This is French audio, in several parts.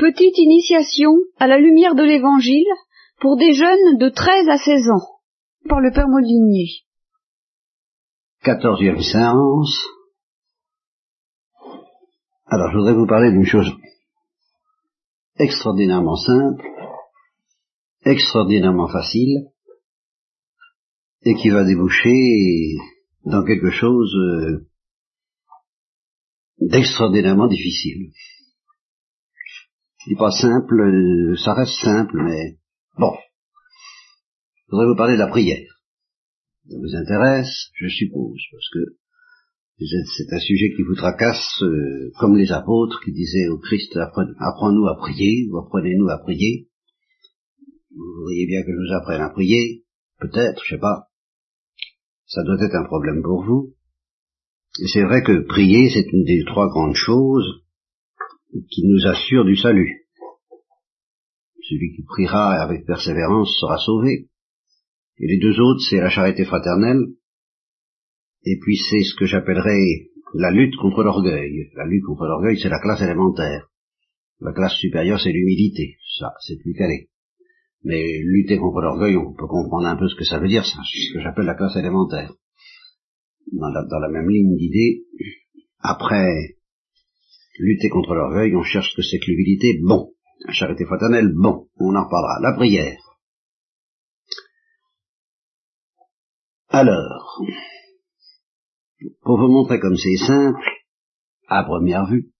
Petite initiation à la lumière de l'Évangile pour des jeunes de 13 à 16 ans, par le Père Molinier. Quatorzième séance. Alors, je voudrais vous parler d'une chose extraordinairement simple, extraordinairement facile, et qui va déboucher dans quelque chose euh, d'extraordinairement difficile. Je dis pas simple, euh, ça reste simple, mais bon. Je voudrais vous parler de la prière. Ça vous intéresse, je suppose, parce que c'est un sujet qui vous tracasse, euh, comme les apôtres qui disaient au Christ, apprends-nous à prier, ou apprenez-nous à prier. Vous voyez bien que je vous apprenne à prier, peut-être, je sais pas. Ça doit être un problème pour vous. Et c'est vrai que prier, c'est une des trois grandes choses qui nous assure du salut. Celui qui priera avec persévérance sera sauvé. Et les deux autres, c'est la charité fraternelle, et puis c'est ce que j'appellerais la lutte contre l'orgueil. La lutte contre l'orgueil, c'est la classe élémentaire. La classe supérieure, c'est l'humilité. Ça, c'est plus calé. Mais lutter contre l'orgueil, on peut comprendre un peu ce que ça veut dire, c'est ce que j'appelle la classe élémentaire. Dans la, dans la même ligne d'idée, après lutter contre l'orgueil, on cherche ce que c'est que l'humilité, bon. La charité fraternelle, bon. On en reparlera. La prière. Alors, pour vous montrer comme c'est simple, à première vue,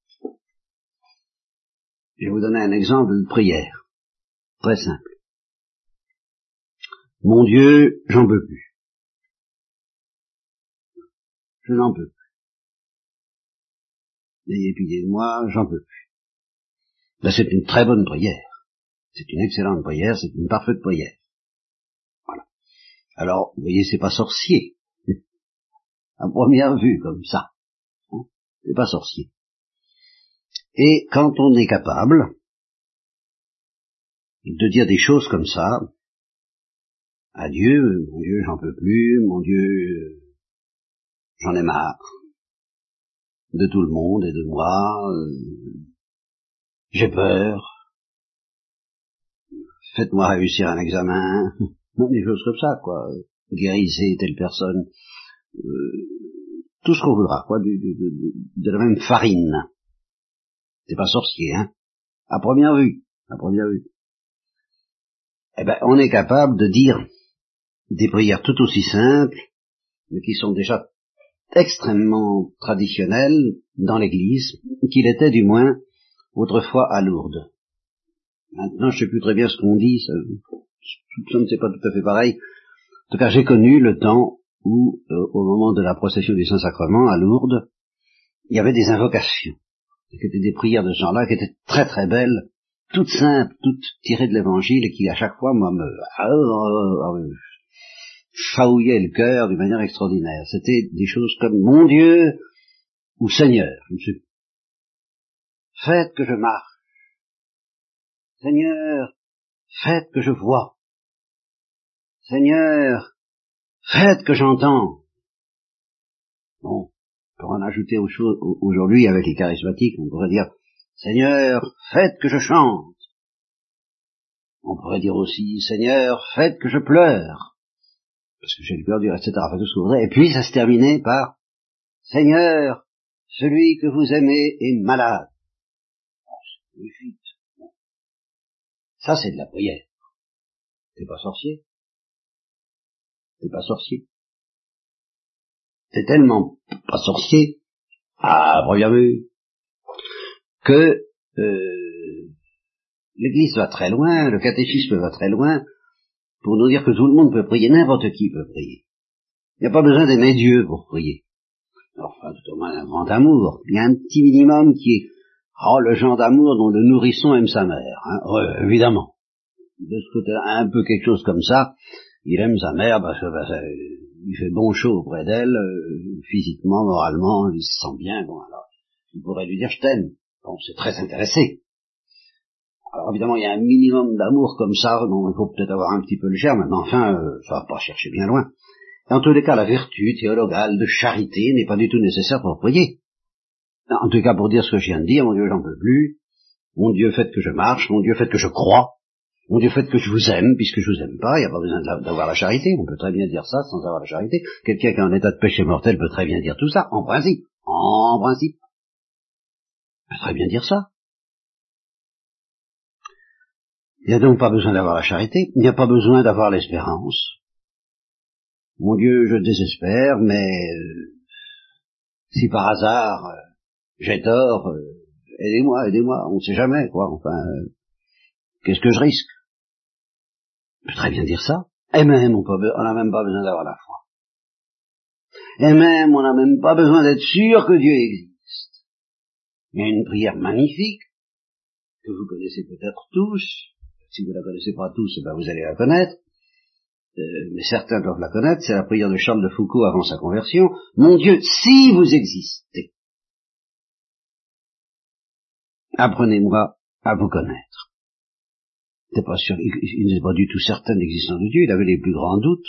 je vais vous donner un exemple de prière. Très simple. Mon Dieu, j'en peux plus. Je n'en peux plus. Ayez pitié de moi, j'en peux plus. Là, c'est une très bonne prière. C'est une excellente prière, c'est une parfaite prière. Voilà. Alors, vous voyez, c'est pas sorcier. À première vue, comme ça. Hein c'est pas sorcier. Et quand on est capable de dire des choses comme ça, à Dieu, mon Dieu, j'en peux plus, mon Dieu, j'en ai marre, de tout le monde et de moi. Euh, j'ai peur. Faites-moi réussir un examen. Des choses comme ça, quoi. Guérissez telle personne. Euh, tout ce qu'on voudra, quoi, de, la même farine. C'est pas sorcier, hein. À première vue. À première vue. Eh ben, on est capable de dire des prières tout aussi simples, mais qui sont déjà extrêmement traditionnel dans l'Église, qu'il était du moins autrefois à Lourdes. Maintenant, je sais plus très bien ce qu'on dit, ça, ça ne c'est pas tout à fait pareil. En tout cas, j'ai connu le temps où, euh, au moment de la procession du Saint-Sacrement à Lourdes, il y avait des invocations, qui étaient des prières de ce genre-là, qui étaient très très belles, toutes simples, toutes tirées de l'Évangile, et qui à chaque fois, moi, me... Chaouillait le cœur d'une manière extraordinaire. C'était des choses comme mon Dieu ou Seigneur, je ne sais Faites que je marche. Seigneur, faites que je vois. Seigneur, faites que j'entends. Bon, pour en ajouter aux choses aujourd'hui avec les charismatiques, on pourrait dire Seigneur, faites que je chante. On pourrait dire aussi Seigneur, faites que je pleure parce que j'ai le cœur dur, etc. Enfin, tout ce que vous voudrez. Et puis, ça se terminait par Seigneur, celui que vous aimez est malade. Ça, c'est de la prière. C'est pas sorcier. C'est pas sorcier. C'est tellement pas sorcier, à première vue, que euh, l'Église va très loin, le catéchisme va très loin, pour nous dire que tout le monde peut prier, n'importe qui peut prier. Il n'y a pas besoin d'aimer Dieu pour prier. Enfin, tout au moins un grand amour. Il y a un petit minimum qui est, oh, le genre d'amour dont le nourrisson aime sa mère. Hein. Évidemment. De ce côté-là, un peu quelque chose comme ça. Il aime sa mère parce que bah, il fait bon chaud auprès d'elle, euh, physiquement, moralement, il se sent bien. Bon, alors, il pourrait lui dire je t'aime. Bon, c'est très intéressé. Alors évidemment, il y a un minimum d'amour comme ça, dont il faut peut-être avoir un petit peu le germe, mais enfin, euh, ça va pas chercher bien loin. Et en tous les cas, la vertu théologale de charité n'est pas du tout nécessaire pour prier. En tout cas, pour dire ce que je viens de dire, mon Dieu, j'en peux plus, Mon Dieu, faites que je marche, mon Dieu, faites que je crois, mon Dieu, faites que je vous aime, puisque je vous aime pas, il n'y a pas besoin d'avoir la charité, on peut très bien dire ça sans avoir la charité. Quelqu'un qui est en état de péché mortel peut très bien dire tout ça, en principe, en principe. Il peut très bien dire ça. Il n'y a donc pas besoin d'avoir la charité, il n'y a pas besoin d'avoir l'espérance. Mon Dieu, je désespère, mais euh, si par hasard euh, j'ai tort, euh, aidez-moi, aidez-moi, on ne sait jamais, quoi, enfin, qu'est-ce que je risque? Je peux très bien dire ça. Et même, on n'a même pas besoin d'avoir la foi. Et même, on n'a même pas besoin d'être sûr que Dieu existe. Il y a une prière magnifique, que vous connaissez peut-être tous, si vous ne la connaissez pas tous, ben vous allez la connaître, euh, mais certains doivent la connaître, c'est la prière de Charles de Foucault avant sa conversion. Mon Dieu, si vous existez, apprenez-moi à vous connaître. Il pas sûr, il, n'est pas du tout certain de l'existence de Dieu, il avait les plus grands doutes.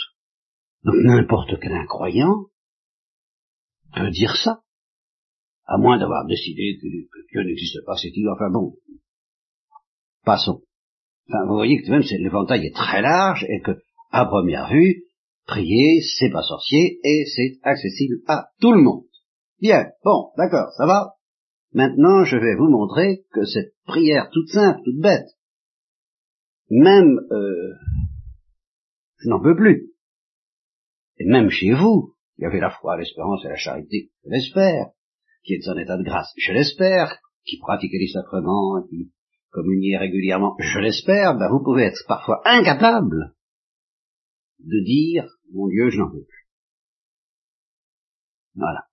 Donc n'importe quel incroyant peut dire ça, à moins d'avoir décidé que, Dieu n'existe pas, c'est qu'il enfin bon, passons. Vous voyez que même l'éventail est très large et que, à première vue, prier, c'est pas sorcier et c'est accessible à tout le monde. Bien, bon, d'accord, ça va. Maintenant, je vais vous montrer que cette prière toute simple, toute bête, même, euh, je n'en peux plus. Et même chez vous, il y avait la foi, l'espérance et la charité, je l'espère, qui est en état de grâce, je l'espère, qui pratiquait les sacrements, qui communiez régulièrement, je l'espère, ben vous pouvez être parfois incapable de dire, mon Dieu, je n'en veux plus. Voilà.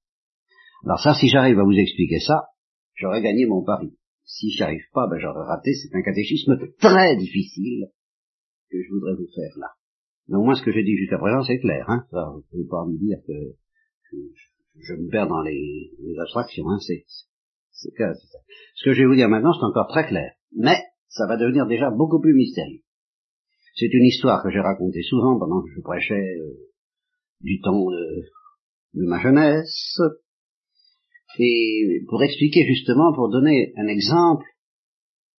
Alors ça, si j'arrive à vous expliquer ça, j'aurais gagné mon pari. Si j'y arrive pas, ben j'aurais raté. C'est un catéchisme très difficile que je voudrais vous faire là. Mais au moins, ce que j'ai dit jusqu'à présent, c'est clair. Hein ça, vous pouvez pas me dire que je, me perds dans les, abstractions. Hein c'est, c'est, Ce que je vais vous dire maintenant, c'est encore très clair mais ça va devenir déjà beaucoup plus mystérieux. C'est une histoire que j'ai racontée souvent pendant que je prêchais euh, du temps de, ma jeunesse, et pour expliquer justement, pour donner un exemple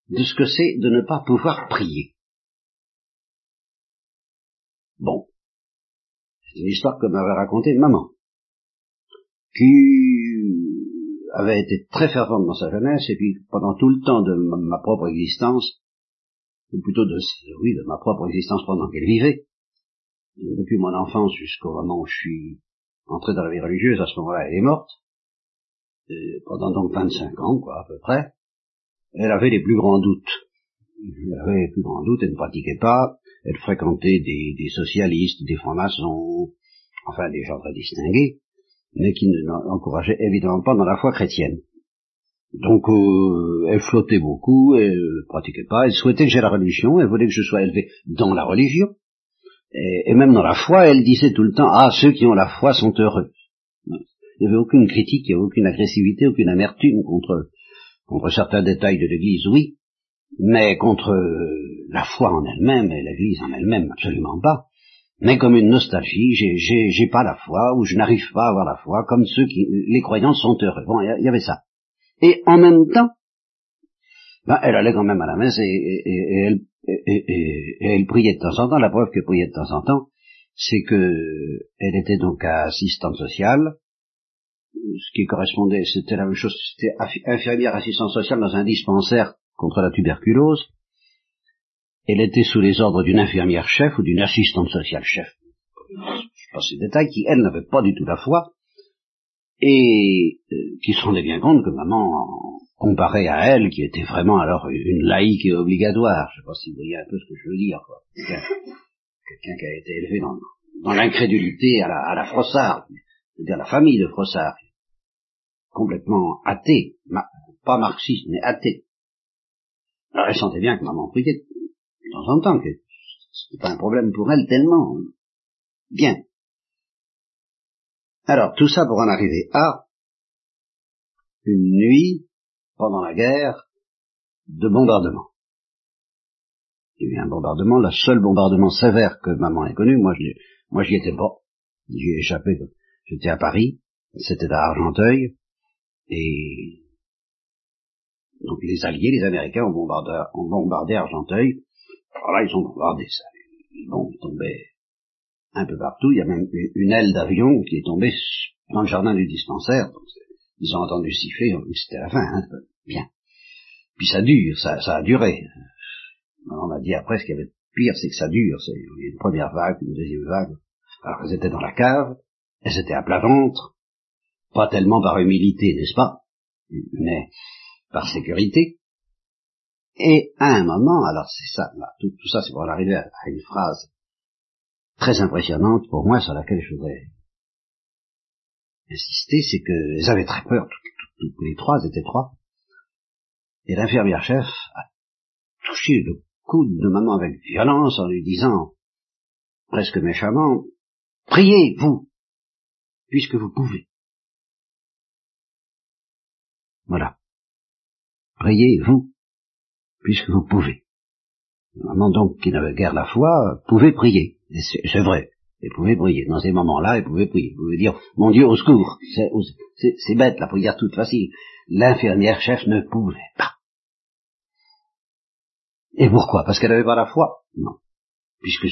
de ce que c'est de ne pas pouvoir prier. Bon, c'est une histoire que m'avait racontée maman, qui avait été très fervente dans sa jeunesse, et puis pendant tout le temps de ma, propre existence, ou plutôt de, oui, de ma propre existence pendant qu'elle vivait, depuis mon enfance jusqu'au moment où je suis entré dans la vie religieuse, à ce moment-là, elle est morte, pendant donc 25 ans, quoi, à peu près, elle avait les plus grands doutes. Elle avait les plus grands doutes, elle ne pratiquait pas, elle fréquentait des, des socialistes, des francs-maçons, enfin des gens très distingués, mais qui ne l'encourageait évidemment pas dans la foi chrétienne. Donc euh, elle flottait beaucoup, elle ne pratiquait pas, elle souhaitait que j'ai la religion, elle voulait que je sois élevé dans la religion, et, même dans la foi, elle disait tout le temps, ah, ceux qui ont la foi sont heureux. Il n'y avait aucune critique, il n'y avait aucune agressivité, aucune amertume contre, contre certains détails de l'Église, oui, mais contre la foi en elle-même et l'Église en elle-même, absolument pas mais comme une nostalgie, j'ai pas la foi, ou je n'arrive pas à avoir la foi, comme ceux qui, les croyants sont heureux. Bon, il y, avait ça. Et en même temps, ben, elle allait quand même à la messe et, et, elle, et, elle priait de temps en temps. La preuve qu'elle priait de temps en temps, c'est que elle était donc assistante sociale, ce qui correspondait, c'était la même chose, c'était infirmière assistante sociale dans un dispensaire contre la tuberculose, elle était sous les ordres d'une infirmière chef ou d'une assistante sociale chef. Je passe ces détails, qui, elle, n'avait pas du tout la foi, et euh, qui se rendait bien compte que maman, comparée à elle, qui était vraiment alors une laïque et obligatoire, je ne sais pas si vous voyez un peu ce que je veux dire, quoi. Quelqu'un qui a été élevé dans, l'incrédulité à la, à la Frossard, c'est-à-dire la famille de Frossard, complètement athée, pas marxiste, mais athée. Alors elle sentait bien que maman priait de temps en temps, que c'est pas un problème pour elle tellement. Bien. Alors, tout ça pour en arriver à une nuit, pendant la guerre, de bombardement. Il y a eu un bombardement, le seul bombardement sévère que maman ait connu, moi je moi j'y étais pas, j'y ai échappé, j'étais à Paris, c'était à Argenteuil, et Donc les Alliés, les Américains ont bombardé, ont bombardé Argenteuil. Alors là, ils ont bombardé ça. Les bombes tombaient un peu partout. Il y a même une aile d'avion qui est tombée dans le jardin du dispensaire. Ils ont entendu siffler, c'était la fin. Hein, bien. Puis ça dure, ça, a duré. On m'a dit après, ce qui avait pire, c'est que ça dure. C'est une première vague, une deuxième vague. Alors elles étaient dans la cave, elles étaient à plat ventre, pas tellement par humilité, n'est-ce pas, mais par sécurité. Et à un moment, alors c'est ça, tout, ça c'est pour arriver à, une phrase très impressionnante pour moi sur laquelle je voudrais insister, c'est qu'elles avaient très peur, toutes, les trois, étaient trois, et l'infirmière chef a touché le coude de maman avec violence en lui disant, presque méchamment, priez, vous, puisque vous pouvez. Voilà. Priez, vous, puisque vous pouvez. Maman donc qui n'avait guère la foi, pouvait prier. C'est vrai. Elle pouvait prier. Dans ces moments-là, elle pouvait prier. Elle pouvait dire, mon Dieu, au secours. C'est bête, la prière toute facile. L'infirmière chef ne pouvait pas. Et pourquoi? Parce qu'elle n'avait pas la foi? Non. Puisque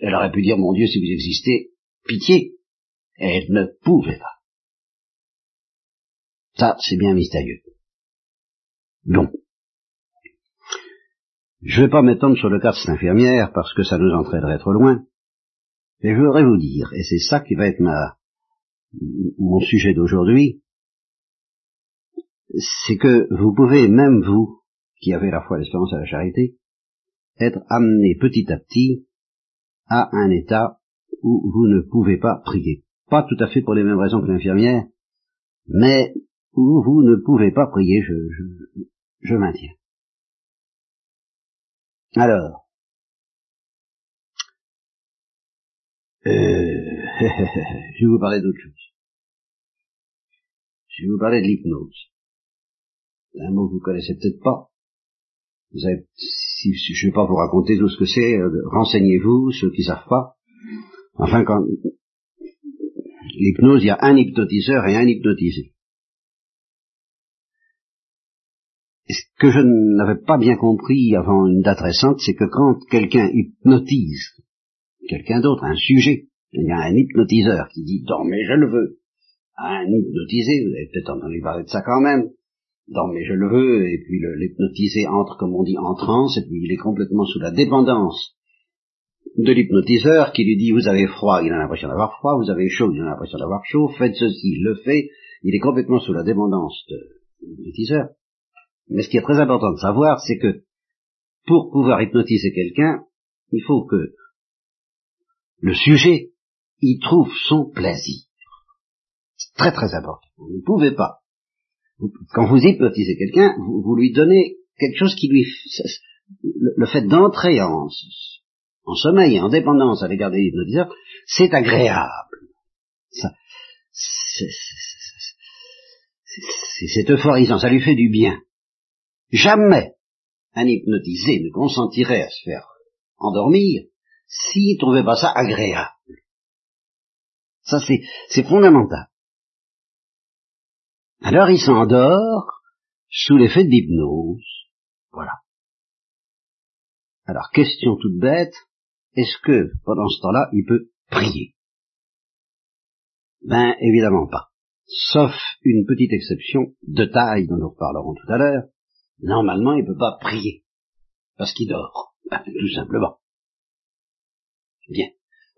elle aurait pu dire, mon Dieu, si vous existez, pitié. Elle ne pouvait pas. Ça, c'est bien mystérieux. Donc, je ne vais pas m'étendre sur le cas de cette infirmière parce que ça nous entraînerait trop loin. Mais je voudrais vous dire, et c'est ça qui va être ma, mon sujet d'aujourd'hui, c'est que vous pouvez, même vous, qui avez la foi, l'espérance et la charité, être amené petit à petit à un état où vous ne pouvez pas prier. Pas tout à fait pour les mêmes raisons que l'infirmière, mais où vous ne pouvez pas prier, je, je, je maintiens. Alors, euh, je vais vous parler d'autre chose. Je vais vous parler de l'hypnose. Un mot que vous connaissez peut-être pas. Vous avez, si, je ne vais pas vous raconter tout ce que c'est, euh, renseignez-vous, ceux qui savent pas. Enfin, quand l'hypnose, il y a un hypnotiseur et un hypnotisé. Ce que je n'avais pas bien compris avant une date récente, c'est que quand quelqu'un hypnotise quelqu'un d'autre, un sujet, il y a un hypnotiseur qui dit dormez, je le veux. Un hypnotisé, vous avez peut-être entendu parler de ça quand même. Dormez, je le veux, et puis l'hypnotisé entre, comme on dit, en transe, et puis il est complètement sous la dépendance de l'hypnotiseur qui lui dit vous avez froid, il a l'impression d'avoir froid, vous avez chaud, il a l'impression d'avoir chaud, faites ceci, il le fait, il est complètement sous la dépendance de l'hypnotiseur. Mais ce qui est très important de savoir, c'est que pour pouvoir hypnotiser quelqu'un, il faut que le sujet y trouve son plaisir. C'est très très important. Vous ne pouvez pas. Quand vous hypnotisez quelqu'un, vous, lui donnez quelque chose qui lui... Le, fait d'entrer en, sommeil et en dépendance à l'égard des hypnotiseurs, c'est agréable. C'est euphorisant, ça lui fait du bien. Jamais un hypnotisé ne consentirait à se faire endormir s'il trouvait pas ça agréable. Ça, c'est fondamental. Alors il s'endort sous l'effet de l'hypnose. Voilà. Alors, question toute bête, est-ce que, pendant ce temps-là, il peut prier? Ben, évidemment pas. Sauf une petite exception de taille dont nous reparlerons tout à l'heure, normalement il ne peut pas prier, parce qu'il dort, tout simplement. Bien.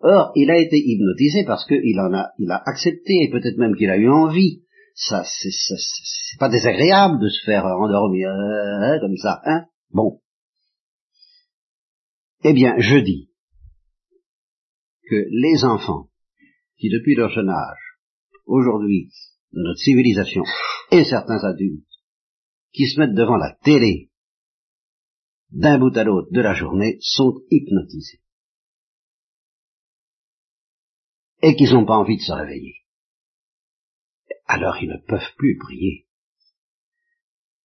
Or, il a été hypnotisé parce qu'il en a, il a accepté, et peut-être même qu'il a eu envie. Ça, c'est pas désagréable de se faire endormir euh, comme ça, hein Bon. Eh bien, je dis que les enfants qui, depuis leur jeune âge, aujourd'hui, notre civilisation, et certains adultes, qui se mettent devant la télé d'un bout à l'autre de la journée sont hypnotisés. Et qu'ils n'ont pas envie de se réveiller. Alors ils ne peuvent plus prier.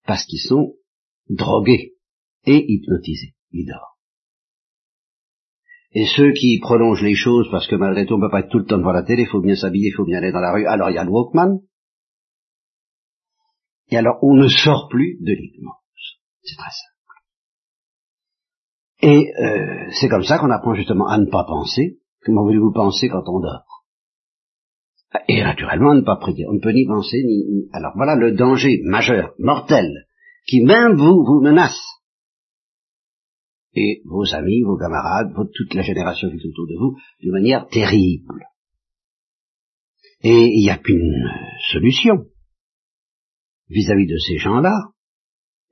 Parce qu'ils sont drogués et hypnotisés. Ils dorment. Et ceux qui prolongent les choses parce que malgré tout on ne peut pas être tout le temps devant la télé, il faut bien s'habiller, il faut bien aller dans la rue, alors il y a le Walkman, et alors, on ne sort plus de l'hypnose. C'est très simple. Et euh, c'est comme ça qu'on apprend justement à ne pas penser. Comment voulez-vous penser quand on dort? Et naturellement à ne pas prier. On ne peut ni penser ni... Alors voilà le danger majeur, mortel, qui même vous, vous menace. Et vos amis, vos camarades, toute la génération qui est autour de vous, d'une manière terrible. Et il n'y a qu'une solution vis-à-vis de ces gens-là,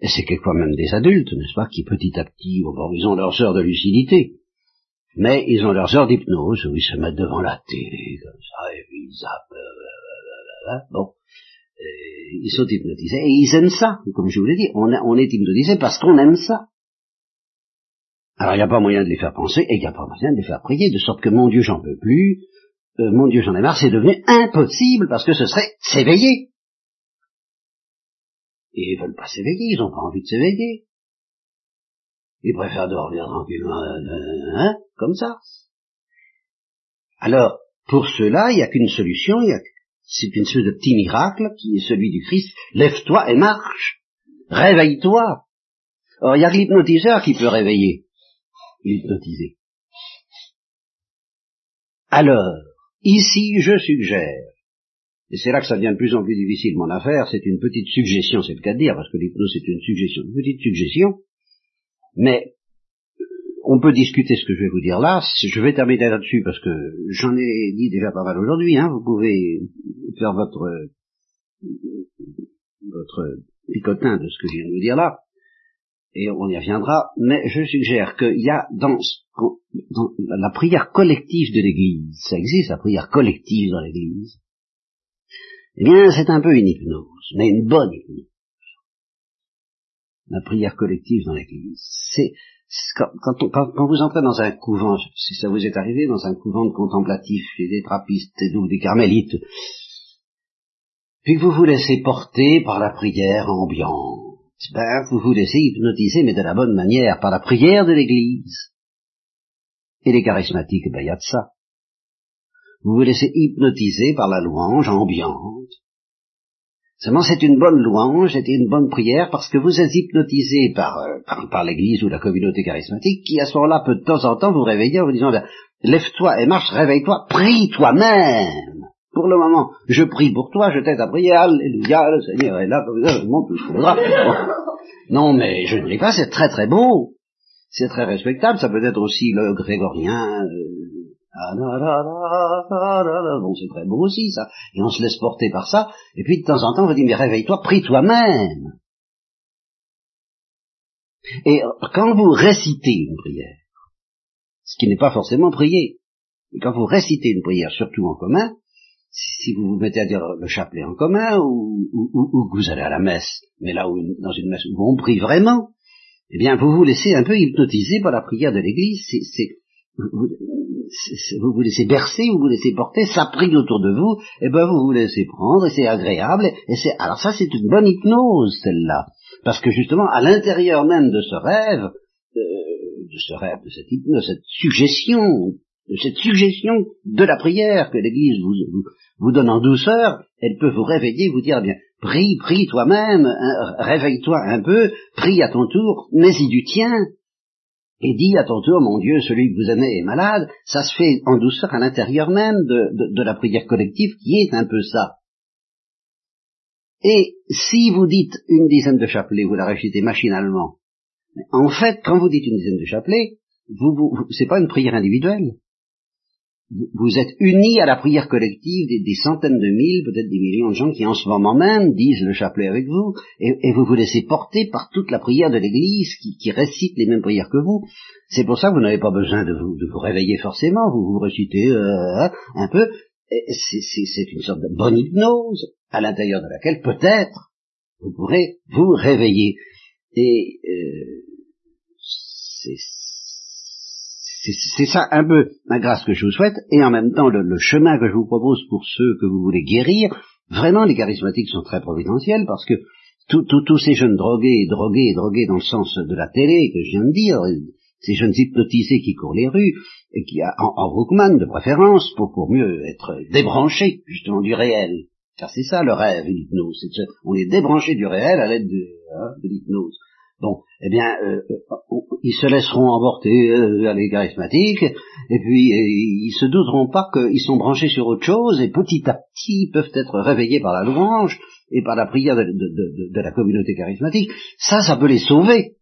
et c'est quelquefois même des adultes, n'est-ce pas, qui petit à petit, bon, ils ont leurs heures de lucidité, mais ils ont leurs heures d'hypnose, où ils se mettent devant la télé, comme ça, et puis ils zappent, euh, euh, euh, bon, ils sont hypnotisés, et ils aiment ça, comme je vous l'ai dit, on, est hypnotisé parce qu'on aime ça. Alors il n'y a pas moyen de les faire penser, et il n'y a pas moyen de les faire prier, de sorte que mon Dieu j'en peux plus, mon Dieu j'en ai marre, c'est devenu impossible, parce que ce serait s'éveiller. Et ils veulent pas s'éveiller, ils n'ont pas envie de s'éveiller. Ils préfèrent dormir tranquillement, euh, hein, comme ça. Alors, pour cela, il n'y a qu'une solution, il y a, c'est une espèce de petit miracle qui est celui du Christ. Lève-toi et marche. Réveille-toi. Or, il y a que l'hypnotiseur qui peut réveiller l'hypnotisé. Alors, ici, je suggère et c'est là que ça devient de plus en plus difficile, mon affaire, c'est une petite suggestion, c'est le cas de dire, parce que l'hypnose c'est une suggestion, une petite suggestion, mais euh, on peut discuter ce que je vais vous dire là, je vais terminer là-dessus parce que j'en ai dit déjà pas mal aujourd'hui, hein, vous pouvez faire votre votre picotin de ce que je viens de vous dire là, et on y reviendra, mais je suggère qu'il y a dans, dans la prière collective de l'Église, ça existe la prière collective dans l'Église, eh bien, c'est un peu une hypnose, mais une bonne hypnose. La prière collective dans l'Église. C'est quand, quand, vous entrez dans un couvent, si ça vous est arrivé, dans un couvent de contemplatifs, chez des trappistes ou des carmélites, puis que vous vous laissez porter par la prière ambiante, ben, vous vous laissez hypnotiser, mais de la bonne manière, par la prière de l'Église. Et les charismatiques, ben, il y a de ça. Vous vous laissez hypnotiser par la louange ambiante. Seulement c'est une bonne louange, c'est une bonne prière parce que vous êtes hypnotisé par, euh, par, l'église ou la communauté charismatique qui à ce moment-là peut de temps en temps vous réveiller en vous disant lève-toi et marche, réveille-toi, prie toi-même. Pour le moment, je prie pour toi, je t'aide à prier, alléluia, le Seigneur est là, le monde tout Non mais je ne dis pas, c'est très très beau, c'est très respectable, ça peut être aussi le grégorien, euh, bon, c'est très beau aussi, ça. Et on se laisse porter par ça. Et puis, de temps en temps, on va dire, mais réveille-toi, prie toi-même. Et quand vous récitez une prière, ce qui n'est pas forcément prier, quand vous récitez une prière, surtout en commun, si vous vous mettez à dire le chapelet en commun, ou, que vous allez à la messe, mais là où, dans une messe où on prie vraiment, eh bien, vous vous laissez un peu hypnotiser par la prière de l'Église. Vous laissez bercer, vous vous laissez porter, ça prie autour de vous, et ben vous vous laissez prendre, et c'est agréable, et c'est, alors ça c'est une bonne hypnose, celle-là. Parce que justement, à l'intérieur même de ce rêve, euh, de ce rêve, de cette hypnose, cette suggestion, de cette suggestion de la prière que l'Église vous, vous, donne en douceur, elle peut vous réveiller, vous dire, bien, prie, prie toi-même, hein, réveille-toi un peu, prie à ton tour, mais y du tien, et dit à ton mon Dieu, celui que vous aimez est malade, ça se fait en douceur à l'intérieur même de, la prière collective qui est un peu ça. Et si vous dites une dizaine de chapelets, vous la récitez machinalement, en fait, quand vous dites une dizaine de chapelets, vous, c'est pas une prière individuelle vous êtes unis à la prière collective des, centaines de mille, peut-être des millions de gens qui en ce moment même disent le chapelet avec vous, et, vous vous laissez porter par toute la prière de l'Église qui, récite les mêmes prières que vous. C'est pour ça que vous n'avez pas besoin de vous, de vous réveiller forcément, vous vous récitez euh, un peu. C'est une sorte de bonne hypnose à l'intérieur de laquelle peut-être vous pourrez vous réveiller. Et euh, c'est c'est ça un peu la grâce que je vous souhaite, et en même temps le, chemin que je vous propose pour ceux que vous voulez guérir. Vraiment, les charismatiques sont très providentiels parce que tous ces jeunes drogués, drogués, drogués dans le sens de la télé que je viens de dire, ces jeunes hypnotisés qui courent les rues, et qui en, en de préférence, pour, pour mieux être débranchés justement du réel. Car c'est ça le rêve, l'hypnose. On est débranché du réel à l'aide de, hein, de l'hypnose. Bon, eh bien, euh, euh, ils se laisseront emporter euh, à les charismatiques, et puis ils se douteront pas qu'ils sont branchés sur autre chose, et petit à petit peuvent être réveillés par la louange et par la prière de, la communauté charismatique. Ça, ça peut les sauver.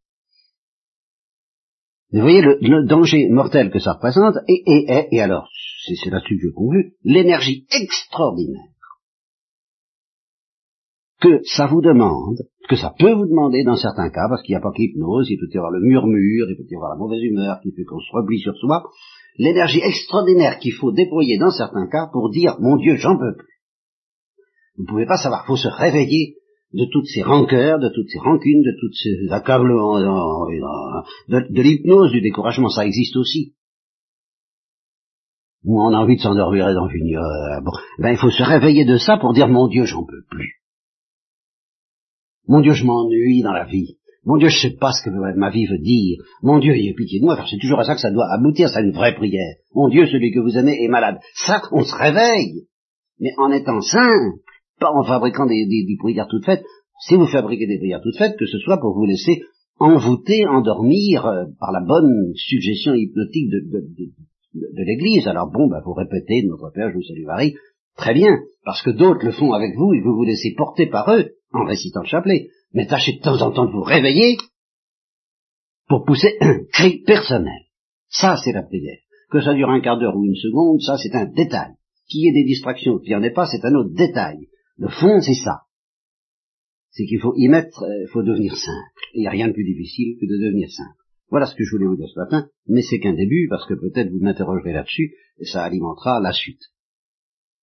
Vous voyez le, danger mortel que ça représente, et, et, et, alors, c'est là-dessus que je conclue, l'énergie extraordinaire que ça vous demande, que ça peut vous demander dans certains cas, parce qu'il n'y a pas que l'hypnose, il peut y avoir le murmure, il peut y avoir la mauvaise humeur qui fait qu'on se replie sur soi, l'énergie extraordinaire qu'il faut déployer dans certains cas pour dire, mon Dieu, j'en peux plus. Vous ne pouvez pas savoir, il faut se réveiller de toutes ces rancœurs, de toutes ces rancunes, de toutes ces accablements, de, l'hypnose, du découragement, ça existe aussi. On a envie de s'endormir et d'en finir. Euh, ben il faut se réveiller de ça pour dire mon Dieu, j'en peux plus. Mon Dieu, je m'ennuie dans la vie. Mon Dieu, je sais pas ce que ma vie veut dire. Mon Dieu, ayez pitié de moi. c'est toujours à ça que ça doit aboutir, c'est une vraie prière. Mon Dieu, celui que vous aimez est malade. Ça, on se réveille. Mais en étant simple, pas en fabriquant des, prières toutes faites. Si vous fabriquez des prières toutes faites, que ce soit pour vous laisser envoûter, endormir euh, par la bonne suggestion hypnotique de, de, l'Église. Alors bon, bah, vous répétez Notre Père, je vous salue Marie. Très bien, parce que d'autres le font avec vous et vous vous laissez porter par eux en récitant le chapelet, mais tâchez de temps en temps de vous réveiller pour pousser un cri personnel. Ça, c'est la prière. Que ça dure un quart d'heure ou une seconde, ça, c'est un détail. Qu'il y ait des distractions, qu'il n'y en ait pas, c'est un autre détail. Le fond, c'est ça. C'est qu'il faut y mettre, il euh, faut devenir simple. Il n'y a rien de plus difficile que de devenir simple. Voilà ce que je voulais vous dire ce matin, mais c'est qu'un début, parce que peut-être vous m'interrogerez là-dessus, et ça alimentera la suite.